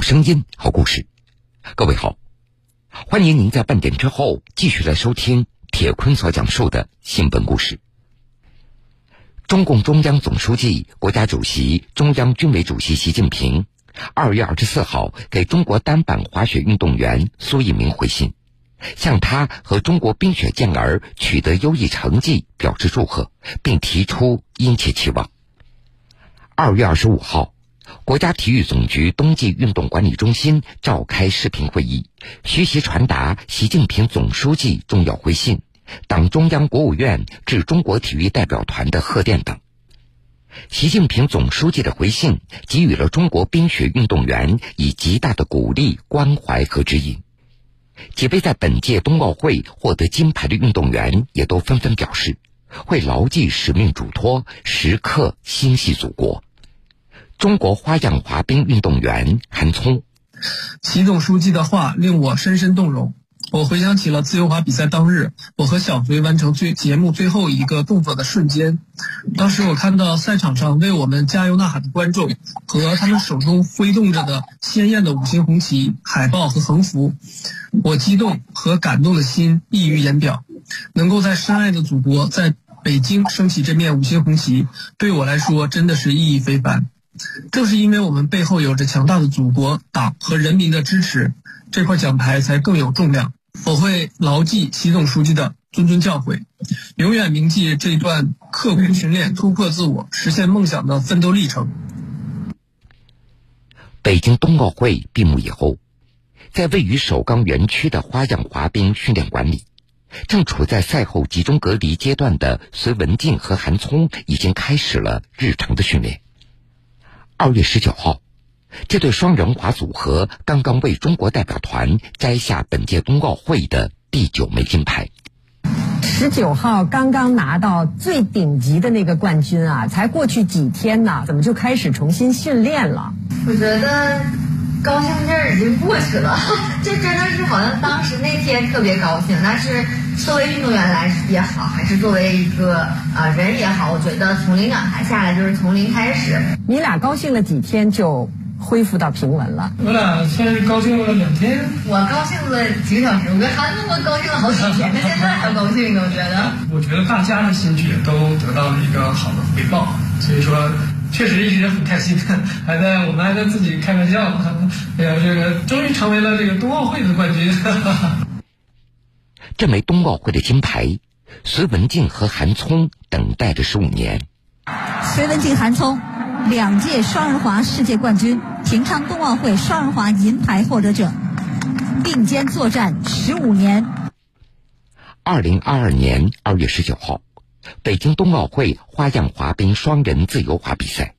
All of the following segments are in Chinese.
声音，好故事。各位好，欢迎您在半点之后继续来收听铁坤所讲述的新闻故事。中共中央总书记、国家主席、中央军委主席习近平二月二十四号给中国单板滑雪运动员苏翊鸣回信，向他和中国冰雪健儿取得优异成绩表示祝贺，并提出殷切期望。二月二十五号。国家体育总局冬季运动管理中心召开视频会议，学习传达习近平总书记重要回信、党中央、国务院致中国体育代表团的贺电等。习近平总书记的回信给予了中国冰雪运动员以极大的鼓励、关怀和指引。几位在本届冬奥会获得金牌的运动员也都纷纷表示，会牢记使命嘱托，时刻心系祖国。中国花样滑冰运动员韩聪，习总书记的话令我深深动容。我回想起了自由滑比赛当日，我和小隋完成最节目最后一个动作的瞬间。当时我看到赛场上为我们加油呐喊的观众和他们手中挥动着的鲜艳的五星红旗、海报和横幅，我激动和感动的心溢于言表。能够在深爱的祖国在北京升起这面五星红旗，对我来说真的是意义非凡。正是因为我们背后有着强大的祖国、党和人民的支持，这块奖牌才更有重量。我会牢记习总书记的谆谆教诲，永远铭记这段刻苦训练、突破自我、实现梦想的奋斗历程。北京冬奥会闭幕以后，在位于首钢园区的花样滑冰训练馆里，正处在赛后集中隔离阶段的隋文静和韩聪已经开始了日常的训练。二月十九号，这对双人滑组合刚刚为中国代表团摘下本届冬奥会的第九枚金牌。十九号刚刚拿到最顶级的那个冠军啊，才过去几天呢，怎么就开始重新训练了？我觉得高兴劲儿已经过去了，这真的是好像当时那天特别高兴，但是。作为运动员来也好，还是作为一个啊人也好，我觉得从领奖台下来就是从零开始。你俩高兴了几天就恢复到平稳了？我俩算是高兴了两天。我高兴了几个小时，我跟韩总我高兴了好几天，他现在还高兴呢，我觉得。我觉得大家的心血都得到了一个好的回报，所以说确实一直很开心，还在我们还在自己开玩笑，哎呀，这个终于成为了这个冬奥会的冠军。这枚冬奥会的金牌，隋文静和韩聪等待着十五年。隋文静、韩聪，两届双人滑世界冠军，平昌冬奥会双人滑银牌获得者，并肩作战十五年。二零二二年二月十九号，北京冬奥会花样滑冰双人自由滑比赛，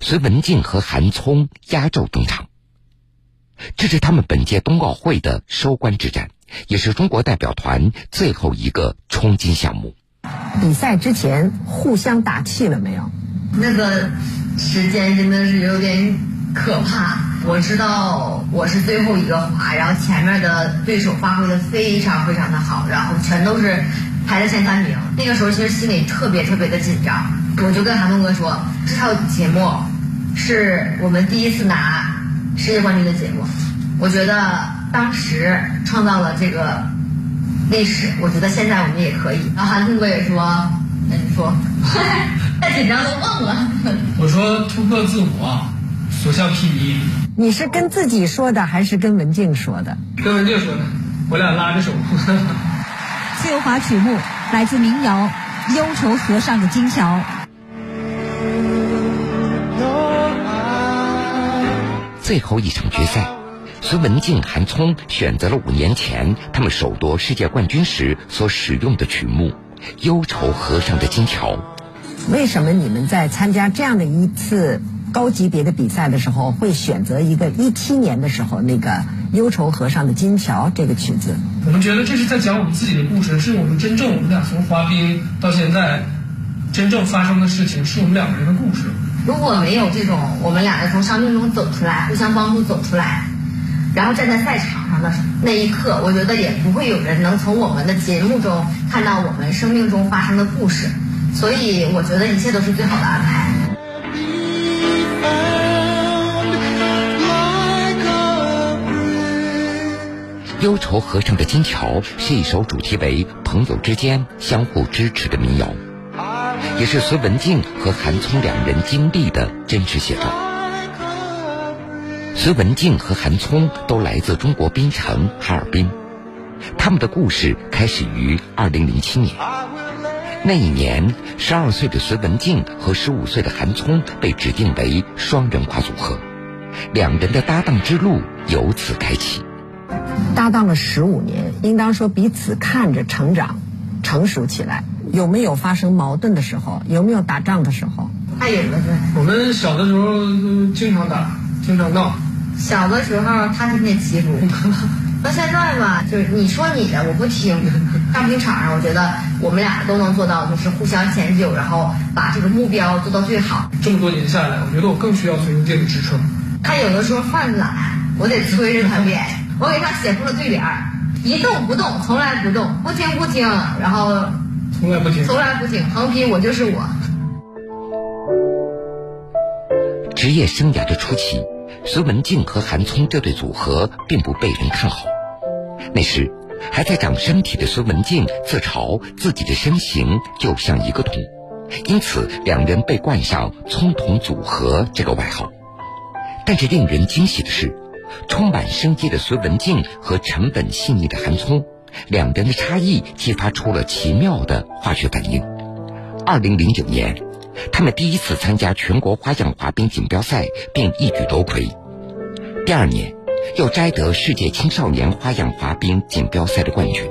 隋文静和韩聪压轴登场。这是他们本届冬奥会的收官之战。也是中国代表团最后一个冲金项目。比赛之前互相打气了没有？那个时间真的是有点可怕。我知道我是最后一个滑，然后前面的对手发挥的非常非常的好，然后全都是排在前三名。那个时候其实心里特别特别的紧张。我就跟韩东哥说，这套节目是我们第一次拿世界冠军的节目，我觉得。当时创造了这个历史，我觉得现在我们也可以。然后韩东哥也说：“那你说，太紧张都忘了。”我说：“突破自我，所向披靡。”你是跟自己说的，还是跟文静说的？跟文静说的，我俩拉着手。自由滑曲目来自民谣《忧愁河上的金桥》。最后一场决赛。隋文静、韩聪选择了五年前他们首夺世界冠军时所使用的曲目《忧愁河上的金桥》。为什么你们在参加这样的一次高级别的比赛的时候，会选择一个一七年的时候那个《忧愁河上的金桥》这个曲子？我们觉得这是在讲我们自己的故事，是我们真正我们俩从滑冰到现在真正发生的事情，是我们两个人的故事。如果没有这种我们俩人从伤病中走出来，互相帮助走出来。然后站在赛场上的那一刻，我觉得也不会有人能从我们的节目中看到我们生命中发生的故事，所以我觉得一切都是最好的安排。忧愁河上的金桥是一首主题为朋友之间相互支持的民谣，也是隋文静和韩聪两人经历的真实写照。隋文静和韩聪都来自中国槟城哈尔滨，他们的故事开始于二零零七年。那一年，十二岁的隋文静和十五岁的韩聪被指定为双人跨组合，两人的搭档之路由此开启。搭档了十五年，应当说彼此看着成长、成熟起来。有没有发生矛盾的时候？有没有打仗的时候？还有的是。我们小的时候经常打，经常闹。小的时候他天天欺负我，那现在吧，就是你说你的，我不听。大平场上，我觉得我们俩都能做到，就是互相迁就，然后把这个目标做到最好。这么多年下来，我觉得我更需要崔英静的支撑。他有的时候犯懒，我得催着他练。我给他写出了对联儿：一动不动，从来不动；不听不听，然后从来不听，从来不听。横批：我就是我。职业生涯的初期，隋文静和韩聪这对组合并不被人看好。那时还在长身体的隋文静自嘲自己的身形就像一个桶，因此两人被冠上“葱桶组合”这个外号。但是令人惊喜的是。充满生机的隋文静和沉稳细腻的韩聪，两人的差异激发出了奇妙的化学反应。二零零九年，他们第一次参加全国花样滑冰锦标赛，并一举夺魁。第二年，又摘得世界青少年花样滑冰锦标赛的冠军。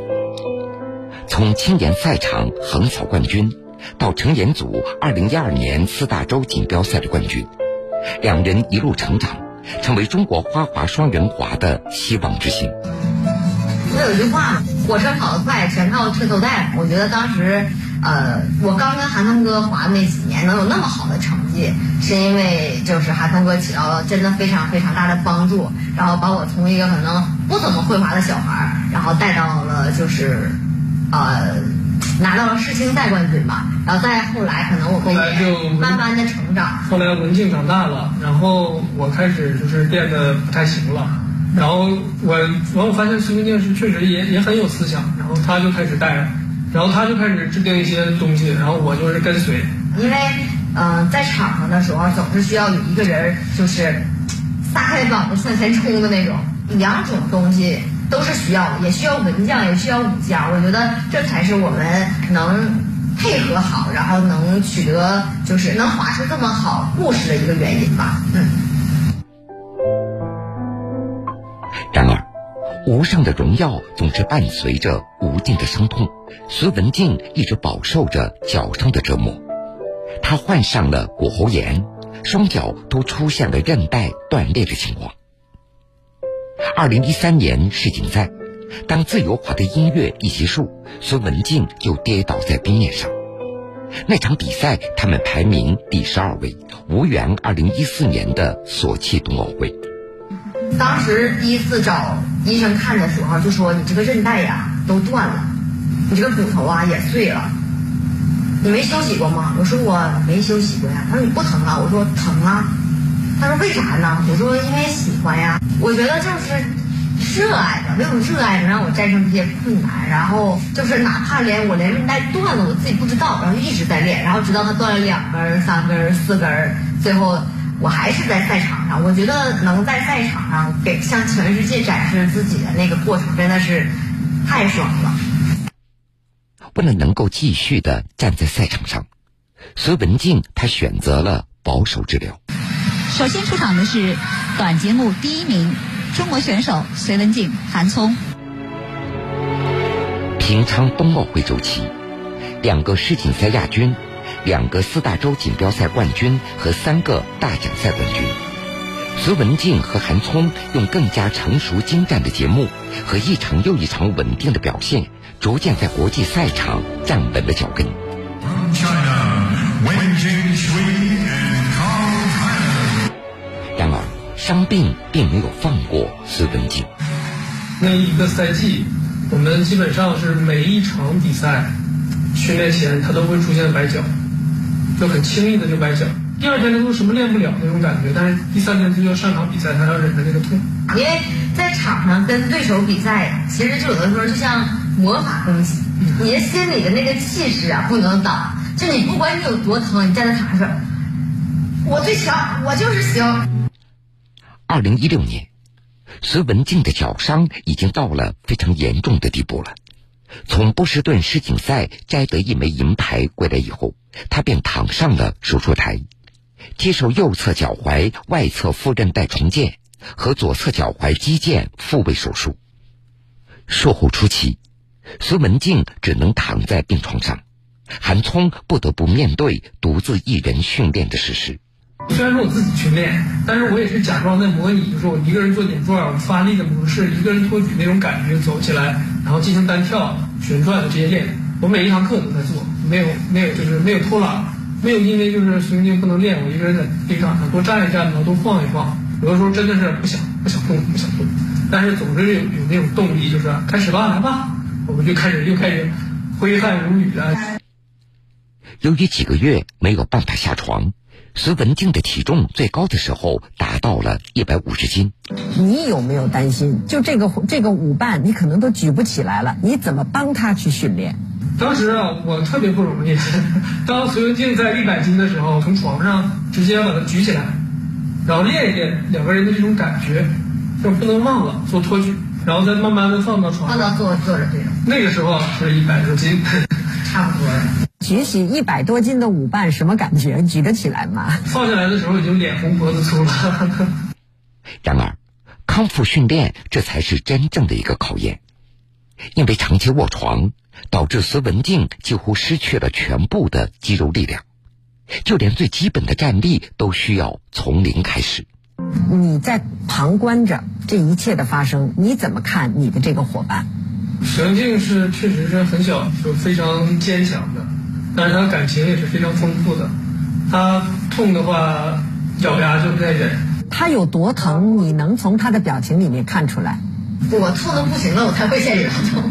从青年赛场横扫冠军，到成年组二零一二年四大洲锦标赛的冠军，两人一路成长。成为中国花滑双人滑的希望之星。我有一句话？火车跑得快，全靠车头带。我觉得当时，呃，我刚跟韩聪哥滑那几年能有那么好的成绩，是因为就是韩聪哥起到了真的非常非常大的帮助，然后把我从一个可能不怎么会滑的小孩，然后带到了就是，呃。拿到了世青赛冠军吧，然后再后来可能我后来就慢慢的成长。后来文静长大了，然后我开始就是变得不太行了，然后我然后我发现孙文静是确实也也很有思想，然后他就开始带，然后他就开始制定一些东西，然后我就是跟随。因为嗯，在场上的时候总是需要有一个人就是撒开膀子向前冲的那种，两种东西。都是需要，也需要文将，也需要武将。我觉得这才是我们能配合好，然后能取得，就是能划出这么好故事的一个原因吧。嗯。无上的荣耀总是伴随着无尽的伤痛。隋文静一直饱受着脚上的折磨，她患上了骨喉炎，双脚都出现了韧带断裂的情况。二零一三年世锦赛，当自由滑的音乐一结束，孙文静就跌倒在冰面上。那场比赛，他们排名第十二位，无缘二零一四年的索契冬奥会。当时第一次找医生看的时候，就说你这个韧带呀都断了，你这个骨头啊也碎了，你没休息过吗？我说我没休息过呀。他说你不疼啊？我说疼啊。他说为啥呢？我说因为喜欢呀。我觉得就是热爱的，那种热爱能让我战胜这些困难。然后就是哪怕连我连韧带断了，我自己不知道，然后一直在练，然后直到它断了两根、三根、四根，最后我还是在赛场上。我觉得能在赛场上给向全世界展示自己的那个过程，真的是太爽了。为了能够继续的站在赛场上，隋文静她选择了保守治疗。首先出场的是短节目第一名中国选手隋文静、韩聪。平昌冬奥会周期，两个世锦赛亚军，两个四大洲锦标赛冠军和三个大奖赛冠军。隋文静和韩聪用更加成熟精湛的节目和一场又一场稳定的表现，逐渐在国际赛场站稳了脚跟。然而，伤病并没有放过隋文静。那一个赛季，我们基本上是每一场比赛训练前，他都会出现崴脚，就很轻易的就崴脚。第二天他说什么练不了那种感觉，但是第三天他就要上场比赛，他要忍着那个痛。因为在场上跟对手比赛，其实就有的时候就像魔法东西，你的心里的那个气势啊不能挡。就你不管你有多疼，你站在场上，我最强，我就是行。二零一六年，隋文静的脚伤已经到了非常严重的地步了。从波士顿世锦赛摘得一枚银牌归来以后，他便躺上了手术台，接受右侧脚踝外侧副韧带重建和左侧脚踝肌腱复位手术。术后初期，孙文静只能躺在病床上，韩聪不得不面对独自一人训练的事实。虽然说我自己训练，但是我也是假装在模拟，就是我一个人做点转、发力的模式，一个人托举那种感觉走起来，然后进行单跳、旋转的这些练。我每一堂课都在做，没有没有就是没有偷懒，没有因为就是孙静不能练，我一个人在地上多站一站，多晃一晃。有的时候真的是不想不想动不想动，但是总是有有那种动力，就是开始吧，来吧，我们就开始又开始挥汗如雨了。由于几个月没有办法下床。隋文静的体重最高的时候达到了一百五十斤。你有没有担心？就这个这个舞伴，你可能都举不起来了，你怎么帮他去训练？当时啊，我特别不容易。当隋文静在一百斤的时候，从床上直接把他举起来，然后练一练两个人的这种感觉，就不能忘了做托举，然后再慢慢的放到床上。放到坐坐着这种。那个时候是一百多斤，差不多。举起一百多斤的舞伴什么感觉？举得起来吗？放下来的时候已经脸红脖子粗了。然而，康复训练这才是真正的一个考验，因为长期卧床导致隋文静几乎失去了全部的肌肉力量，就连最基本的站立都需要从零开始。你在旁观着这一切的发生，你怎么看你的这个伙伴？隋文静是确实是很小就非常坚强的。但是他感情也是非常丰富的，他痛的话咬牙就在忍。他有多疼，你能从他的表情里面看出来。我痛的不行了，我才会现场痛。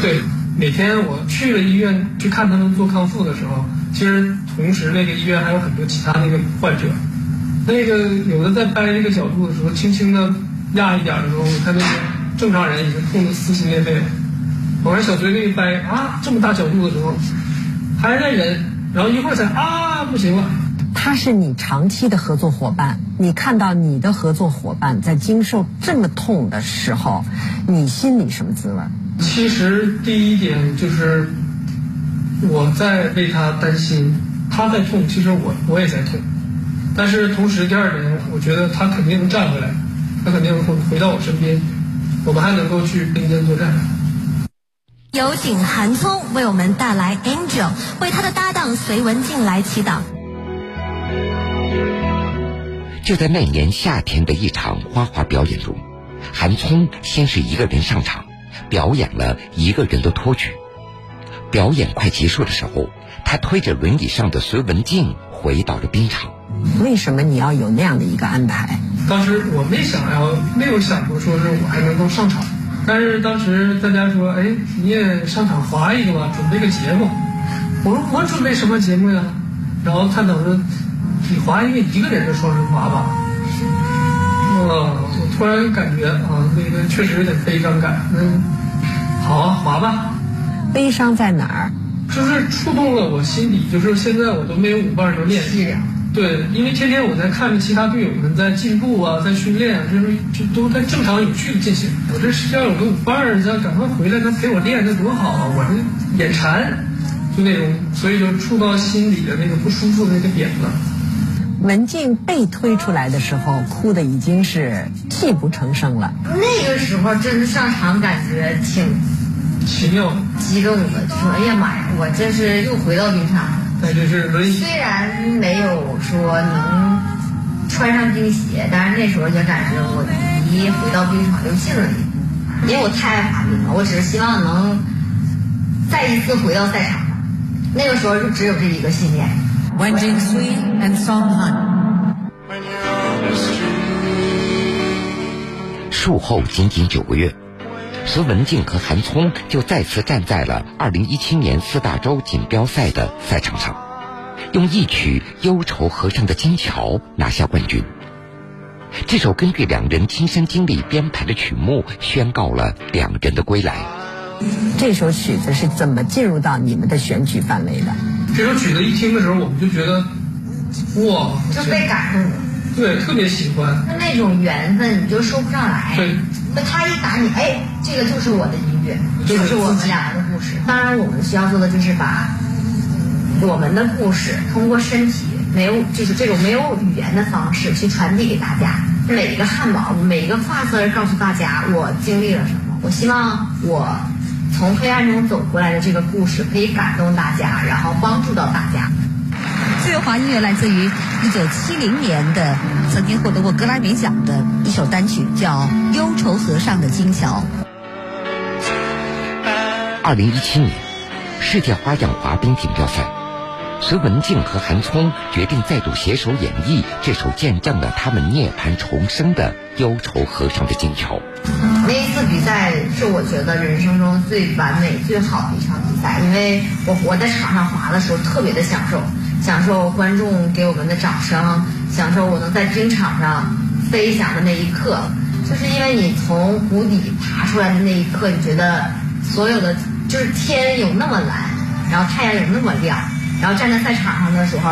对，每天我去了医院去看他们做康复的时候，其实同时那个医院还有很多其他那个患者，那个有的在掰这个角度的时候，轻轻的压一点的时候，他那个正常人已经痛得撕心裂肺了。我看小崔那一掰啊，这么大角度的时候。还在忍，然后一会儿才啊，不行了。他是你长期的合作伙伴，你看到你的合作伙伴在经受这么痛的时候，你心里什么滋味？其实第一点就是我在为他担心，他在痛，其实我我也在痛。但是同时，第二点，我觉得他肯定能站回来，他肯定会回到我身边，我们还能够去并肩作战。有请韩聪为我们带来《Angel》，为他的搭档隋文静来祈祷。就在那年夏天的一场花滑表演中，韩聪先是一个人上场，表演了一个人的托举。表演快结束的时候，他推着轮椅上的隋文静回到了冰场。为什么你要有那样的一个安排？当时我没想要，没有想过说是我还能够上场。但是当时大家说：“哎，你也上场滑一个吧，准备个节目。”我说：“我准备什么节目呀？”然后他等着你滑一个一个人的双人滑吧。哇！我突然感觉啊，那个确实有点悲伤感。嗯，好啊，滑吧。悲伤在哪儿？就是触动了我心底，就是现在我都没有舞伴能练。对，因为天天我在看着其他队友们在进步啊，在训练，就是就都在正常有序的进行。我这要有个舞伴儿，他赶快回来，他陪我练，那多好啊！我这眼馋，就那种，所以就触到心里的那个不舒服的那个点了。文静被推出来的时候，哭的已经是泣不成声了。那个时候真是上场感觉挺奇妙、激动的，就说：“哎呀妈呀，我这是又回到冰场。”那就是虽然没有说能穿上冰鞋，但是那时候就感觉我离回到冰场就近了点，因为我太爱滑冰了。我只是希望能再一次回到赛场上。那个时候就只有这一个信念。术后仅仅九个月，隋文静和韩聪就再次站在了2017年四大洲锦标赛的赛场上，用一曲《忧愁河上的金桥》拿下冠军。这首根据两人亲身经历编排的曲目，宣告了两人的归来。这首曲子是怎么进入到你们的选曲范围的？这首曲子一听的时候，我们就觉得，哇，就被感动了。对，特别喜欢。那那种缘分你就说不上来。对。那他一打你，哎，这个就是我的音乐，这就是我们两个的故事。当然，我们需要做的就是把我们的故事通过身体没有，就是这种没有语言的方式去传递给大家。每一个汉堡，每一个发丝告诉大家我经历了什么。我希望我从黑暗中走过来的这个故事可以感动大家，然后帮助到大家。自由华音乐来自于一九七零年的，曾经获得过格莱美奖的一首单曲，叫《忧愁河上的金桥》。二零一七年，世界花样滑冰锦标赛，隋文静和韩聪决定再度携手演绎这首见证了他们涅槃重生的《忧愁河上的金桥》。那一次比赛是我觉得人生中最完美、最好的一场比赛，因为我我在场上滑的时候特别的享受。享受观众给我们的掌声，享受我能在冰场上飞翔的那一刻，就是因为你从谷底爬出来的那一刻，你觉得所有的就是天有那么蓝，然后太阳有那么亮，然后站在赛场上的时候，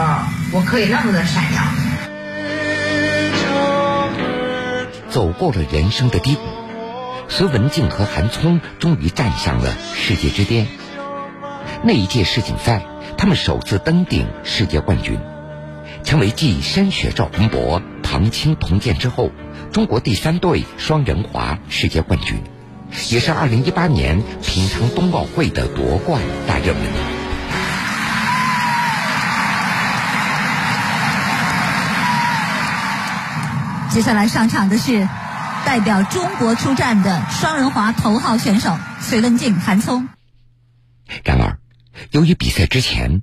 我可以那么的闪耀。走过了人生的低谷，隋文静和韩聪终于站上了世界之巅。那一届世锦赛。他们首次登顶世界冠军，成为继申雪、赵宏博、唐青、铜剑之后，中国第三队双人滑世界冠军，也是2018年平昌冬奥会的夺冠大热门。接下来上场的是代表中国出战的双人滑头号选手隋文静、韩聪。然而。由于比赛之前，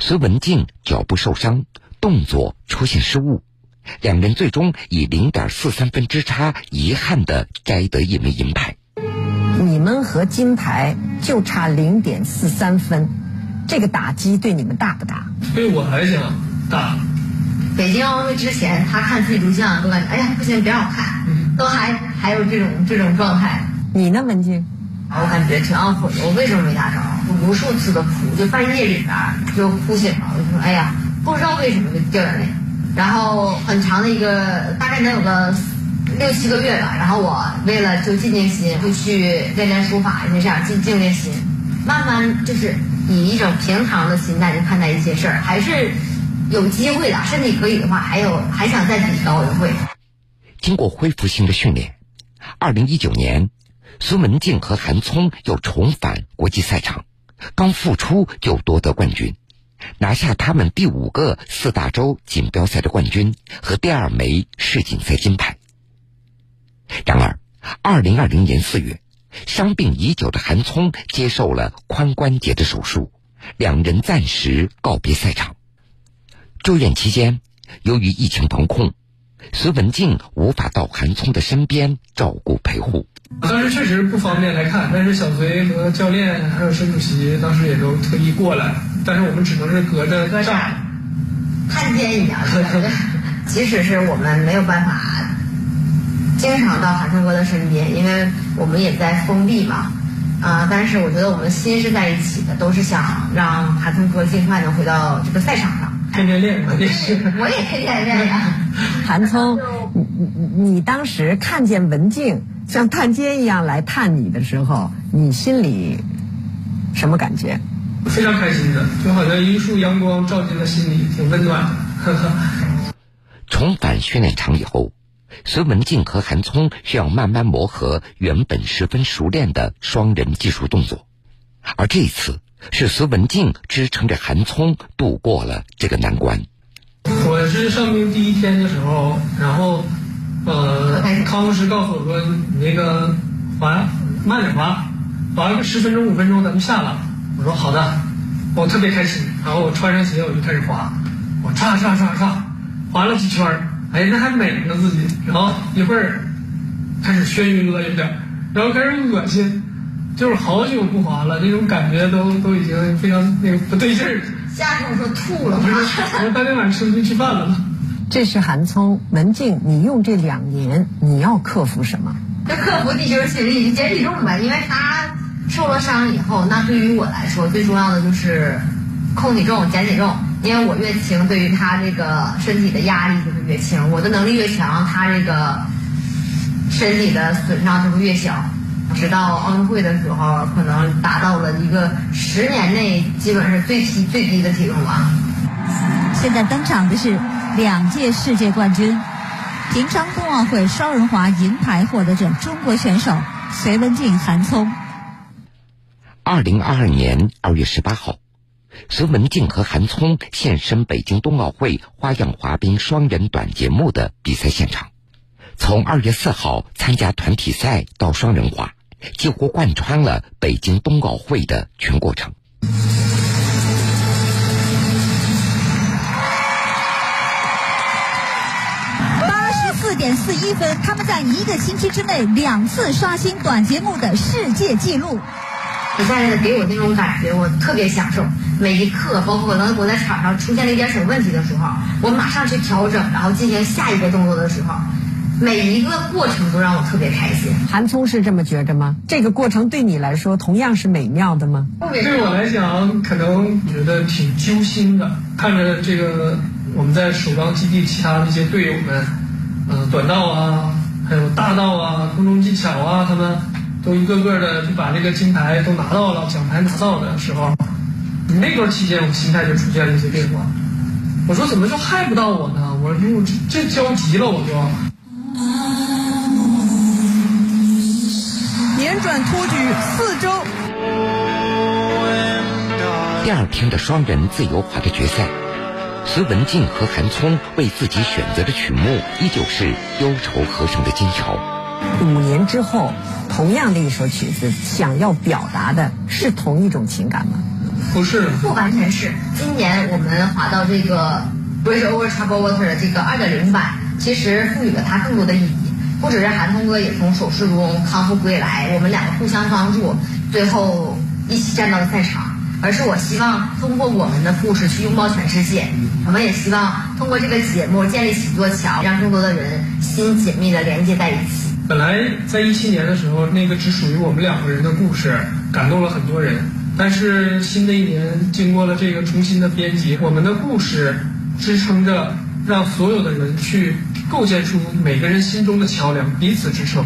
隋文静脚部受伤，动作出现失误，两人最终以零点四三分之差，遗憾的摘得一枚银牌。你们和金牌就差零点四三分，这个打击对你们大不大？对我来讲大。北京奥运会之前，他看自己录像都感觉，哎呀，不行，别让我看，都还还有这种这种状态。你呢，文静？我感觉挺懊悔的，我为什么没打着？无数次的哭，就半夜里边就哭醒了。我就说，哎呀，不知道为什么就掉眼泪。然后很长的一个，大概能有个六七个月吧。然后我为了就静静心，就去练练书法，就这样静静练心。慢慢就是以一种平常的心态去看待一些事儿，还是有机会的。身体可以的话，还有还想再比奥运会。经过恢复性的训练，二零一九年。孙文静和韩聪又重返国际赛场，刚复出就夺得冠军，拿下他们第五个四大洲锦标赛的冠军和第二枚世锦赛金牌。然而，二零二零年四月，伤病已久的韩聪接受了髋关节的手术，两人暂时告别赛场。住院期间，由于疫情防控。隋文静无法到韩聪的身边照顾陪护，当时确实不方便来看，但是小隋和教练还有沈主席当时也都特意过来，但是我们只能是隔着站，探监一样。即使是我们没有办法经常到韩聪哥的身边，因为我们也在封闭嘛，啊，但是我觉得我们心是在一起的，都是想让韩聪哥尽快能回到这个赛场上。天天练，我也是，我也天天练呀。韩聪，你你你当时看见文静像探监一样来探你的时候，你心里什么感觉？非常开心的，就好像一束阳光照进了心里，挺温暖的。重返训练场以后，隋文静和韩聪需要慢慢磨合原本十分熟练的双人技术动作，而这一次。是隋文静支撑着韩聪度过了这个难关。我是上兵第一天的时候，然后，呃，康复师告诉我说：“你那个滑慢点滑，滑个十分钟五分钟咱们下了。”我说：“好的。”我特别开心，然后我穿上鞋我就开始滑，我唰唰唰唰，滑了几圈儿，哎，那还美呢自己。然后一会儿开始眩晕了有点，然后开始恶心。就是好久不滑了，那种感觉都都已经非常那个不对劲儿。下次我说吐了，不是，我当天晚上吃不进去饭了。这是韩聪、文静，你用这两年你要克服什么？就克服地球引力，减体重呗。因为他受了伤以后，那对于我来说最重要的就是控体重、减体重。因为我越轻，对于他这个身体的压力就是越轻。我的能力越强，他这个身体的损伤就会越小。直到奥运会的时候，可能达到了一个十年内基本是最低最低的体重吧。现在登场的是两届世界冠军、平昌冬奥会双人滑银牌获得者中国选手隋文静、韩聪。二零二二年二月十八号。隋文静和韩聪现身北京冬奥会花样滑冰双人短节目的比赛现场。从二月四号参加团体赛到双人滑，几乎贯穿了北京冬奥会的全过程。四点四一分，他们在一个星期之内两次刷新短节目的世界纪录。比赛给我那种感觉，我特别享受每一刻，包括可能我在场上出现了一点什么问题的时候，我马上去调整，然后进行下一个动作的时候，每一个过程都让我特别开心。韩聪是这么觉着吗？这个过程对你来说同样是美妙的吗？对我来讲，可能觉得挺揪心的，看着这个我们在首钢基地其他那些队友们，嗯，短道啊，还有大道啊，空中技巧啊，他们。都一个个的就把这个金牌都拿到了，奖牌拿到的时候，你那段期间我心态就出现了一些变化。我说怎么就害不到我呢？我说这焦急了，我就。连转托举四周。第二天的双人自由滑的决赛，隋文静和韩聪为自己选择的曲目依旧是《忧愁和声的金桥》。五年之后。同样的一首曲子，想要表达的是同一种情感吗？不是，不完全是。今年我们滑到这个《Bridge Over Troubled Water》的这个二点零版，其实赋予了它更多的意义。不只是韩聪哥也从手术中康复归来，我们两个互相帮助，最后一起站到了赛场。而是我希望通过我们的故事去拥抱全世界。我们也希望通过这个节目建立起一座桥，让更多的人心紧密的连接在一起。本来在一七年的时候，那个只属于我们两个人的故事感动了很多人。但是新的一年，经过了这个重新的编辑，我们的故事支撑着，让所有的人去构建出每个人心中的桥梁，彼此支撑，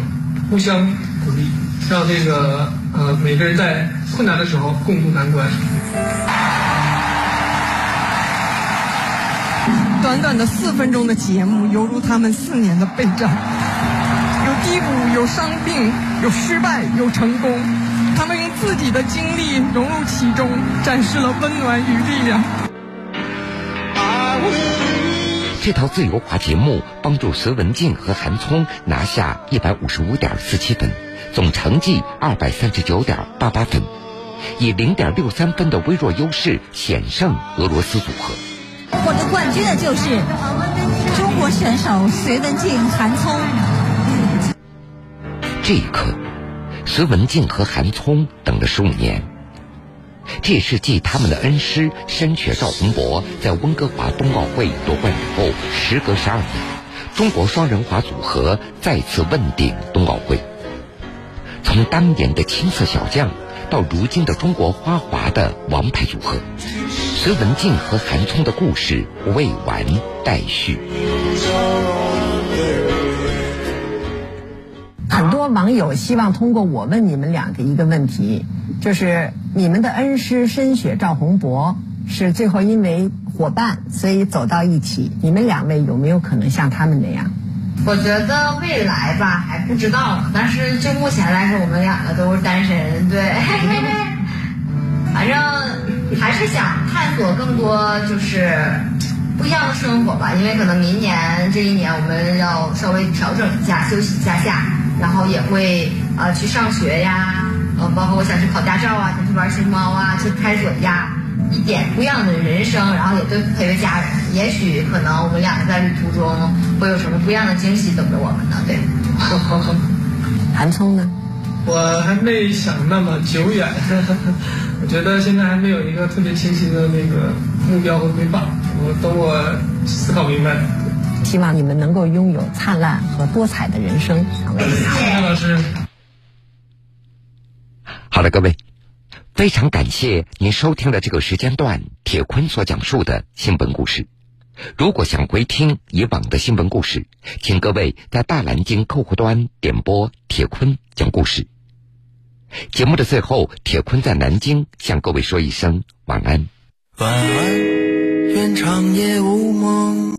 互相鼓励，让这个呃每个人在困难的时候共度难关。短短的四分钟的节目，犹如他们四年的备战。有低谷有伤病，有失败，有成功，他们用自己的经历融入其中，展示了温暖与力量。这套自由滑节目帮助隋文静和韩聪拿下一百五十五点四七分，总成绩二百三十九点八八分，以零点六三分的微弱优势险胜俄罗斯组合。获得冠军的就是中国选手隋文静、韩聪。这一刻，隋文静和韩聪等了十五年。这也是继他们的恩师申雪赵宏博在温哥华冬奥会夺冠以后，时隔十二年，中国双人滑组合再次问鼎冬奥会。从当年的青涩小将，到如今的中国花滑的王牌组合，隋文静和韩聪的故事未完待续。很多网友希望通过我问你们两个一个问题，就是你们的恩师申雪、赵宏博是最后因为伙伴，所以走到一起。你们两位有没有可能像他们那样？我觉得未来吧还不知道，但是就目前来说，我们两个都是单身，对。反正还是想探索更多，就是不一样的生活吧。因为可能明年这一年，我们要稍微调整一下，休息一下下。然后也会呃去上学呀，呃，包括我想去考驾照啊，想去玩熊猫啊，去探索一下一点不一样的人生，然后也对陪陪家人。也许可能我们两个在旅途中会有什么不一样的惊喜等着我们呢？对。韩聪呢？我还没想那么久远，我觉得现在还没有一个特别清晰的那个目标和规划。我等我思考明白。希望你们能够拥有灿烂和多彩的人生。谢谢老师。好了，各位，非常感谢您收听的这个时间段铁坤所讲述的新闻故事。如果想回听以往的新闻故事，请各位在大蓝鲸客户端点播铁坤讲故事。节目的最后，铁坤在南京向各位说一声晚安。晚安，愿长夜无梦。